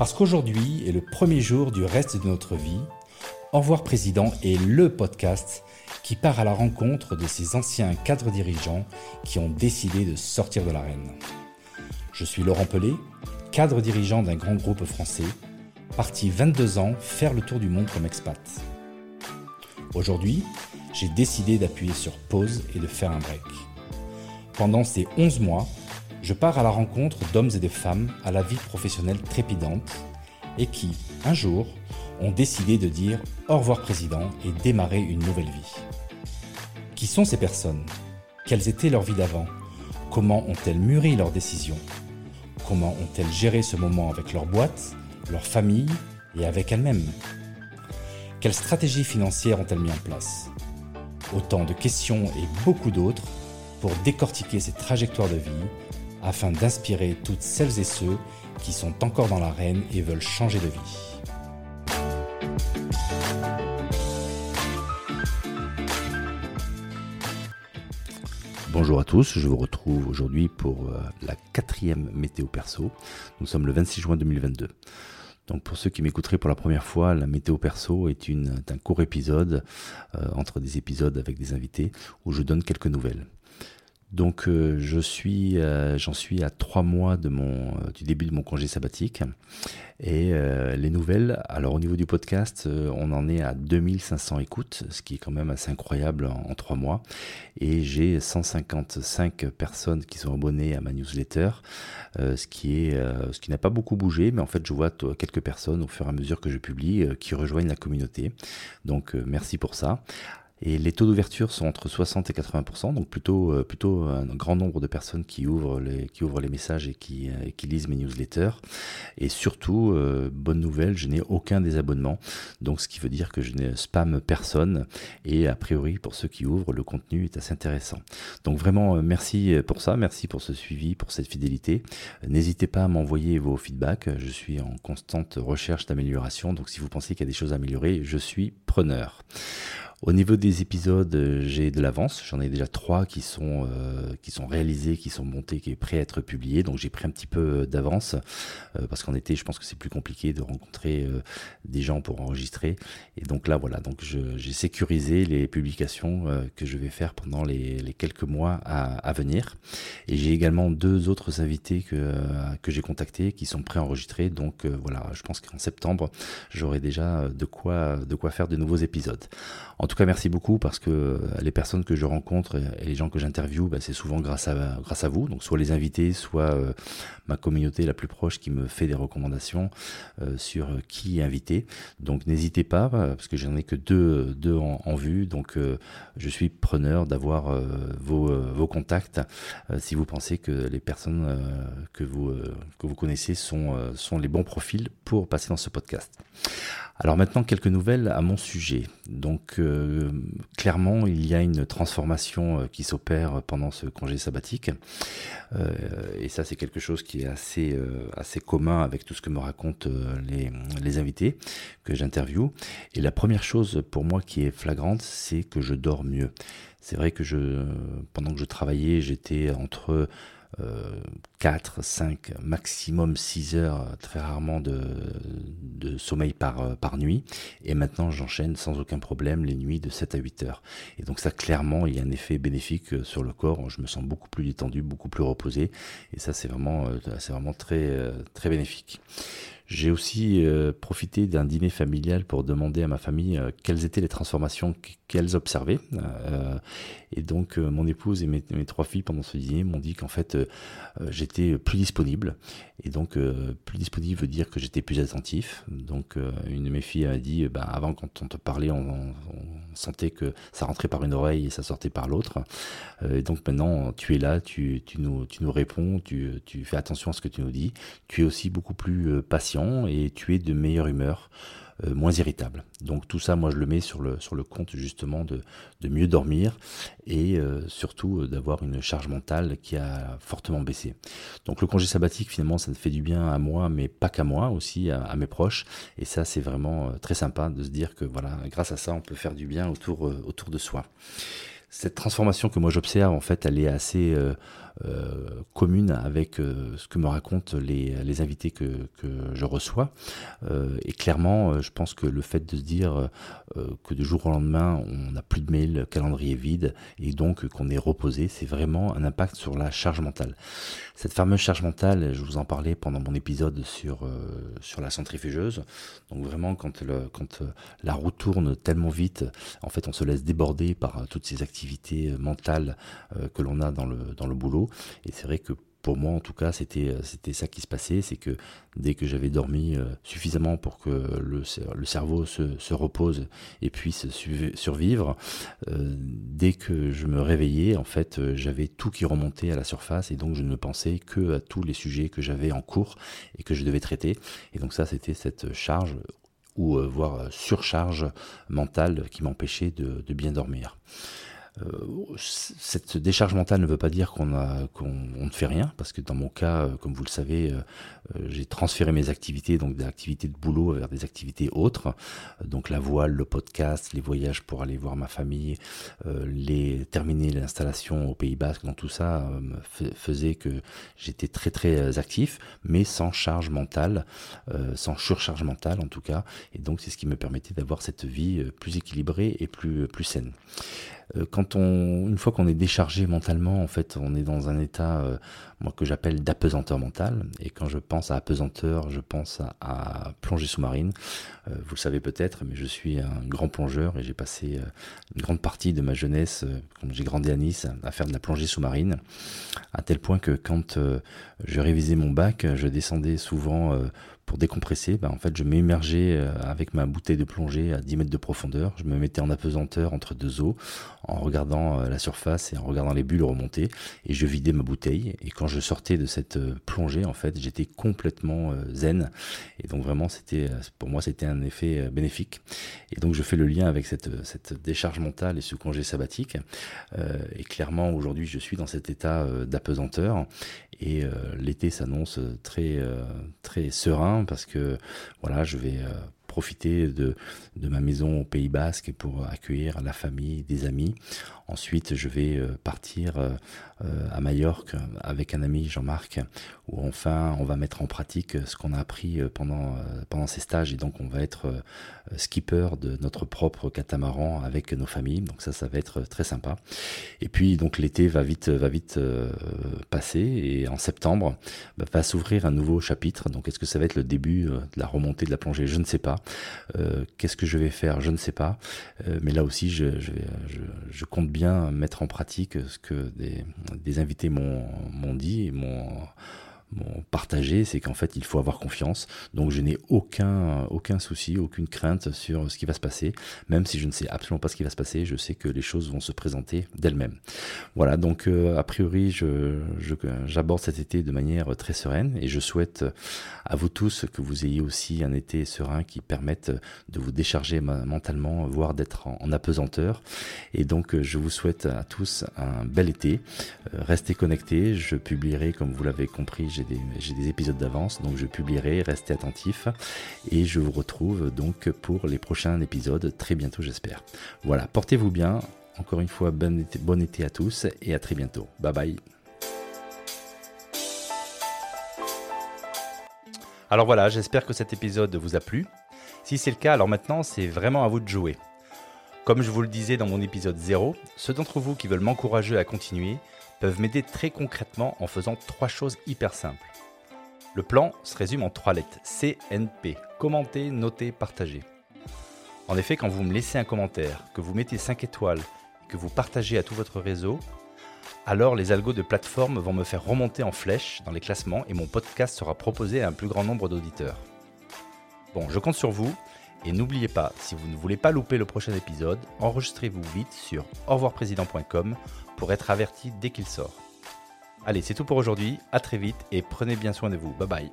Parce qu'aujourd'hui est le premier jour du reste de notre vie, Au revoir Président est le podcast qui part à la rencontre de ces anciens cadres dirigeants qui ont décidé de sortir de l'arène. Je suis Laurent Pelé, cadre dirigeant d'un grand groupe français, parti 22 ans faire le tour du monde comme expat. Aujourd'hui, j'ai décidé d'appuyer sur pause et de faire un break. Pendant ces 11 mois, je pars à la rencontre d'hommes et de femmes à la vie professionnelle trépidante et qui, un jour, ont décidé de dire au revoir président et démarrer une nouvelle vie. Qui sont ces personnes? Quelles étaient leurs vies d'avant? Comment ont-elles mûri leurs décisions? Comment ont-elles géré ce moment avec leur boîte, leur famille et avec elles-mêmes? Quelles stratégies financières ont-elles mis en place? Autant de questions et beaucoup d'autres pour décortiquer ces trajectoires de vie afin d'inspirer toutes celles et ceux qui sont encore dans l'arène et veulent changer de vie. Bonjour à tous, je vous retrouve aujourd'hui pour euh, la quatrième météo perso. Nous sommes le 26 juin 2022. Donc pour ceux qui m'écouteraient pour la première fois, la météo perso est, un court épisode euh, entre des épisodes avec des invités où je donne quelques nouvelles. Donc euh, je suis, euh, j'en suis à trois mois euh, du début de mon congé sabbatique. Et les nouvelles, alors au niveau du podcast, on en est à 2500 écoutes, ce qui est quand même assez incroyable en, trois mois. Et j'ai 155 personnes qui sont abonnées à ma newsletter, ce qui ce qui n'a pas beaucoup bougé, mais en fait je vois quelques personnes au fur et à mesure que je publie qui rejoignent la communauté. Donc merci pour ça. Et les taux d'ouverture sont entre 60 et 80%, donc plutôt, euh, plutôt un grand nombre de personnes qui ouvrent les, qui ouvrent les messages et qui, euh, qui lisent mes newsletters. Et surtout, euh, bonne nouvelle, je n'ai aucun désabonnement, donc ce qui veut dire que je ne spam personne. Et a priori, pour ceux qui ouvrent, le contenu est assez intéressant. Donc vraiment, merci pour ça, merci pour ce suivi, pour cette fidélité. N'hésitez pas à m'envoyer vos feedbacks, je suis en constante recherche d'amélioration, donc si vous pensez qu'il y a des choses à améliorer, je suis preneur. Au niveau des épisodes, euh, j'ai de l'avance. J'en ai déjà trois qui sont euh, qui sont réalisés, qui sont montés, qui est prêt à être publiés. Donc j'ai pris un petit peu euh, d'avance parce qu'en été, je pense que c'est plus compliqué de rencontrer des gens pour enregistrer. Et donc là, voilà. Donc j'ai sécurisé les publications que je vais faire pendant les, les quelques mois à, à venir. Et j'ai également deux autres invités que que j'ai contactés qui sont prêts à enregistrer. Donc voilà, je pense qu'en septembre, j'aurai déjà de quoi de quoi faire de nouveaux épisodes. Tout cas, merci beaucoup parce que euh, les personnes que je rencontre et les gens que j'interviewe, bah, c'est souvent grâce à, grâce à vous. Donc, soit les invités, soit euh, ma communauté la plus proche qui me fait des recommandations euh, sur qui inviter. Donc, n'hésitez pas parce que j'en ai que deux, deux en, vue. Donc, je suis preneur d'avoir vos, vos contacts si vous pensez que les personnes que, vous, que vous connaissez sont, sont les bons profils pour passer dans ce podcast. Alors maintenant, quelques nouvelles à mon sujet. Donc clairement, il y a une transformation euh, qui s'opère pendant ce congé sabbatique. Euh, et ça, c'est quelque chose qui est assez, assez commun avec tout ce que me racontent les, les invités que j'interviewe. Et la première chose pour moi qui est flagrante, c'est que je dors mieux. C'est vrai que je, pendant que je travaillais, j'étais entre 4, 5, maximum 6 heures, très rarement de, sommeil par, euh, par nuit. Et maintenant, j'enchaîne sans aucun problème les nuits de 7 à 8 heures. Et donc ça, clairement, il y a un effet bénéfique euh, sur le corps. Je me sens beaucoup plus détendu, beaucoup plus reposé. Et ça, c'est vraiment, euh, c'est vraiment très, très bénéfique. J'ai aussi euh, profité d'un dîner familial pour demander à ma famille euh, quelles étaient les transformations qu'elles observaient. Euh, et donc mon épouse et mes, trois filles pendant ce dîner m'ont dit qu'en fait j'étais plus disponible. Et donc plus disponible veut dire que j'étais plus attentif. Donc une de mes filles a dit, bah, avant quand on te parlait, on, sentait que ça rentrait par une oreille et ça sortait par l'autre. et donc maintenant tu es là, tu, nous, réponds, tu fais attention à ce que tu nous dis. Tu es aussi beaucoup plus patient et tu es de meilleure humeur, euh, moins irritable. Donc tout ça, moi je le mets sur le, sur le compte justement de, de mieux dormir et euh, surtout euh, d'avoir une charge mentale qui a fortement baissé. Donc le congé sabbatique finalement ça fait du bien à moi mais pas qu'à moi aussi à, mes proches et ça c'est vraiment très sympa de se dire que voilà grâce à ça on peut faire du bien autour, autour de soi. Cette transformation que moi j'observe en fait elle est assez commune avec ce que me racontent les, invités que, je reçois. et clairement, je pense que le fait de se dire que de jour au lendemain, on n'a plus de mail, le calendrier vide, et donc qu'on est reposé, c'est vraiment un impact sur la charge mentale. Cette fameuse charge mentale, je vous en parlais pendant mon épisode sur, sur la centrifugeuse. Donc vraiment, quand, le, quand la roue tourne tellement vite, en fait, on se laisse déborder par toutes ces activités mentales que l'on a dans le, dans le boulot. Et c'est vrai que pour moi en tout cas c'était c'était ça qui se passait c'est que dès que j'avais dormi suffisamment pour que le, cerveau se, se, repose et puisse survivre dès que je me réveillais en fait j'avais tout qui remontait à la surface et donc je ne pensais que à tous les sujets que j'avais en cours et que je devais traiter et donc ça c'était cette charge ou voire surcharge mentale qui m'empêchait de bien dormir. Euh, cette décharge mentale ne veut pas dire qu'on ne fait rien, parce que dans mon cas, euh, comme vous le savez, euh, j'ai transféré mes activités, donc des activités de boulot vers des activités autres, donc la voile, le podcast, les voyages pour aller voir ma famille, les terminer l'installation au Pays Basque, donc tout ça faisait que j'étais très très actif, mais sans charge mentale, sans surcharge mentale en tout cas, et donc c'est ce qui me permettait d'avoir cette vie plus équilibrée et plus plus saine. Quand on, une fois qu'on est déchargé mentalement, en fait, on est dans un état, euh, moi que j'appelle d'apesanteur mentale. Et quand je pense à apesanteur, je pense à, plongée sous-marine. Euh, vous le savez peut-être, mais je suis un grand plongeur et j'ai passé une grande partie de ma jeunesse, quand j'ai grandi à Nice, à faire de la plongée sous-marine, à tel point que quand je révisais mon bac, je descendais souvent pour décompresser, bah, en fait, je m'émergeais euh, avec ma bouteille de plongée à 10 mètres de profondeur. Je me mettais en apesanteur entre deux eaux en regardant euh, la surface et en regardant les bulles remonter et je vidais ma bouteille. Et quand je sortais de cette euh, plongée, en fait, j'étais complètement zen. Et donc vraiment, c'était pour moi, c'était un effet bénéfique. Et donc je fais le lien avec cette, cette décharge mentale et ce congé sabbatique. et clairement, aujourd'hui, je suis dans cet état d'apesanteur et l'été s'annonce très très serein parce que voilà, je vais euh, profiter de, de, ma maison au Pays Basque pour accueillir la famille, des amis. Ensuite, je vais euh, partir euh, à Majorque avec un ami Jean-Marc, où enfin on va mettre en pratique ce qu'on a appris pendant, pendant ces stages et donc on va être skipper de notre propre catamaran avec nos familles. Donc ça, ça va être très sympa. Et puis donc l'été va vite, va vite passer et en septembre bah, va s'ouvrir un nouveau chapitre. Donc est-ce que ça va être le début de la remontée de la plongée? Je ne sais pas. Euh, qu'est-ce que je vais faire? Je ne sais pas. Euh, mais là aussi, je, je, compte bien mettre en pratique ce que des, des invités m'ont dit et m'ont bon, partagé, c'est qu'en fait, il faut avoir confiance. Donc, je n'ai aucun, aucun souci, aucune crainte sur ce qui va se passer. Même si je ne sais absolument pas ce qui va se passer, je sais que les choses vont se présenter d'elles-mêmes. Voilà, donc, euh, a priori, je, j'aborde cet été de manière très sereine et je souhaite à vous tous que vous ayez aussi un été serein qui permette de vous décharger mentalement, voire d'être en, apesanteur. Et donc, je vous souhaite à tous un bel été. Euh, restez connectés. Je publierai, comme vous l'avez compris, j'ai des, épisodes d'avance, donc je publierai, restez attentifs et je vous retrouve donc pour les prochains épisodes très bientôt j'espère. Voilà, portez-vous bien, encore une fois bon été, bon été à tous et à très bientôt. Bye bye. Alors voilà, j'espère que cet épisode vous a plu. Si c'est le cas, alors maintenant c'est vraiment à vous de jouer. Comme je vous le disais dans mon épisode 0, ceux d'entre vous qui veulent m'encourager à continuer peuvent m'aider très concrètement en faisant trois choses hyper simples. Le plan se résume en trois lettres CNP commenter, noter, partager. En effet, quand vous me laissez un commentaire, que vous mettez 5 étoiles que vous partagez à tout votre réseau, alors les algos de plateforme vont me faire remonter en flèche dans les classements et mon podcast sera proposé à un plus grand nombre d'auditeurs. Bon, je compte sur vous et n'oubliez pas, si vous ne voulez pas louper le prochain épisode, enregistrez-vous vite sur au pour être averti dès qu'il sort. Allez, c'est tout pour aujourd'hui, à très vite et prenez bien soin de vous. Bye bye.